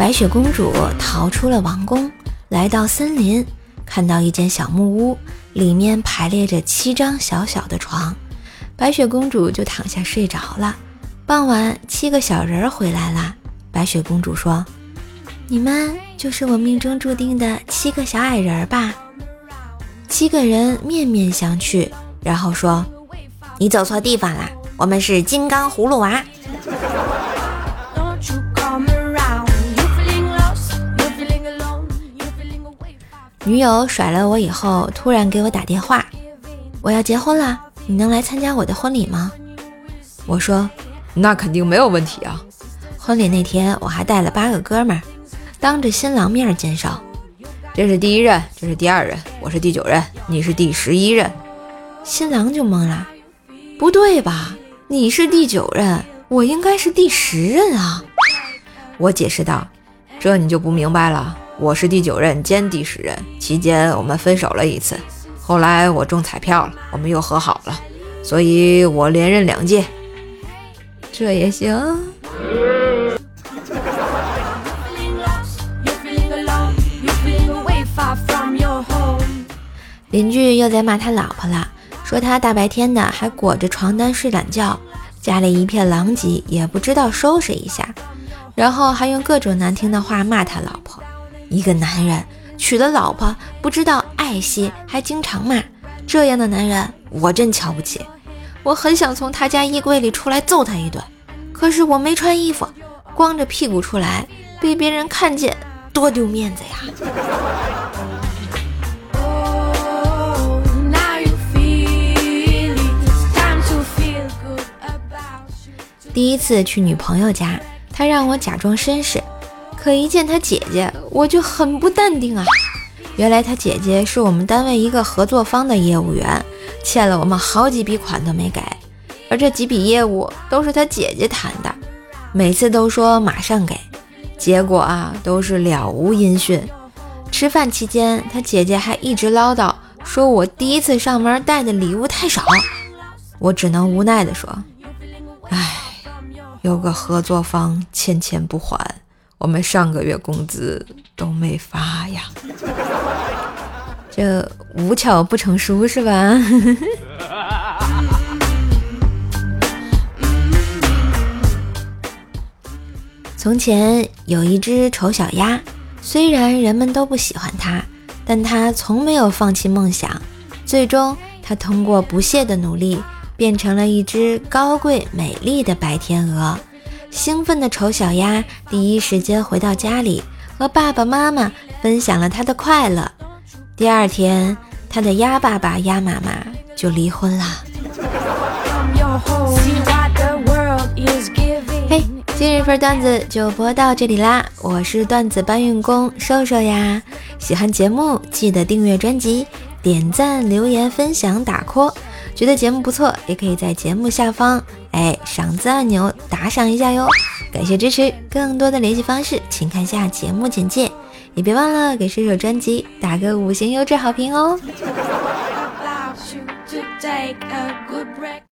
白雪公主逃出了王宫，来到森林，看到一间小木屋，里面排列着七张小小的床，白雪公主就躺下睡着了。傍晚，七个小人儿回来了。白雪公主说：“你们就是我命中注定的七个小矮人吧？”七个人面面相觑，然后说：“你走错地方了，我们是金刚葫芦娃。”女友甩了我以后，突然给我打电话：“我要结婚了，你能来参加我的婚礼吗？”我说：“那肯定没有问题啊。”婚礼那天，我还带了八个哥们儿，当着新郎面介绍：“这是第一任，这是第二任，我是第九任，你是第十一任。”新郎就懵了：“不对吧？你是第九任，我应该是第十任啊！”我解释道：“这你就不明白了。”我是第九任兼第十任，期间我们分手了一次，后来我中彩票了，我们又和好了，所以我连任两届，这也行。邻居又在骂他老婆了，说他大白天的还裹着床单睡懒觉，家里一片狼藉，也不知道收拾一下，然后还用各种难听的话骂他老婆。一个男人娶了老婆，不知道爱惜，还经常骂，这样的男人我真瞧不起。我很想从他家衣柜里出来揍他一顿，可是我没穿衣服，光着屁股出来，被别人看见，多丢面子呀！第一次去女朋友家，她让我假装绅士。可一见他姐姐，我就很不淡定啊！原来他姐姐是我们单位一个合作方的业务员，欠了我们好几笔款都没给，而这几笔业务都是他姐姐谈的，每次都说马上给，结果啊都是了无音讯。吃饭期间，他姐姐还一直唠叨，说我第一次上门带的礼物太少，我只能无奈地说：“唉，有个合作方欠钱不还。”我们上个月工资都没发呀，这无巧不成书是吧？从前有一只丑小鸭，虽然人们都不喜欢它，但它从没有放弃梦想。最终，它通过不懈的努力，变成了一只高贵美丽的白天鹅。兴奋的丑小鸭第一时间回到家里，和爸爸妈妈分享了他的快乐。第二天，他的鸭爸爸、鸭妈妈就离婚了。嘿，今日份段子就播到这里啦！我是段子搬运工瘦瘦呀。喜欢节目记得订阅专辑、点赞、留言、分享、打 call。觉得节目不错，也可以在节目下方哎赏字按钮打赏一下哟，感谢支持。更多的联系方式，请看下节目简介，也别忘了给射手专辑打个五星优质好评哦。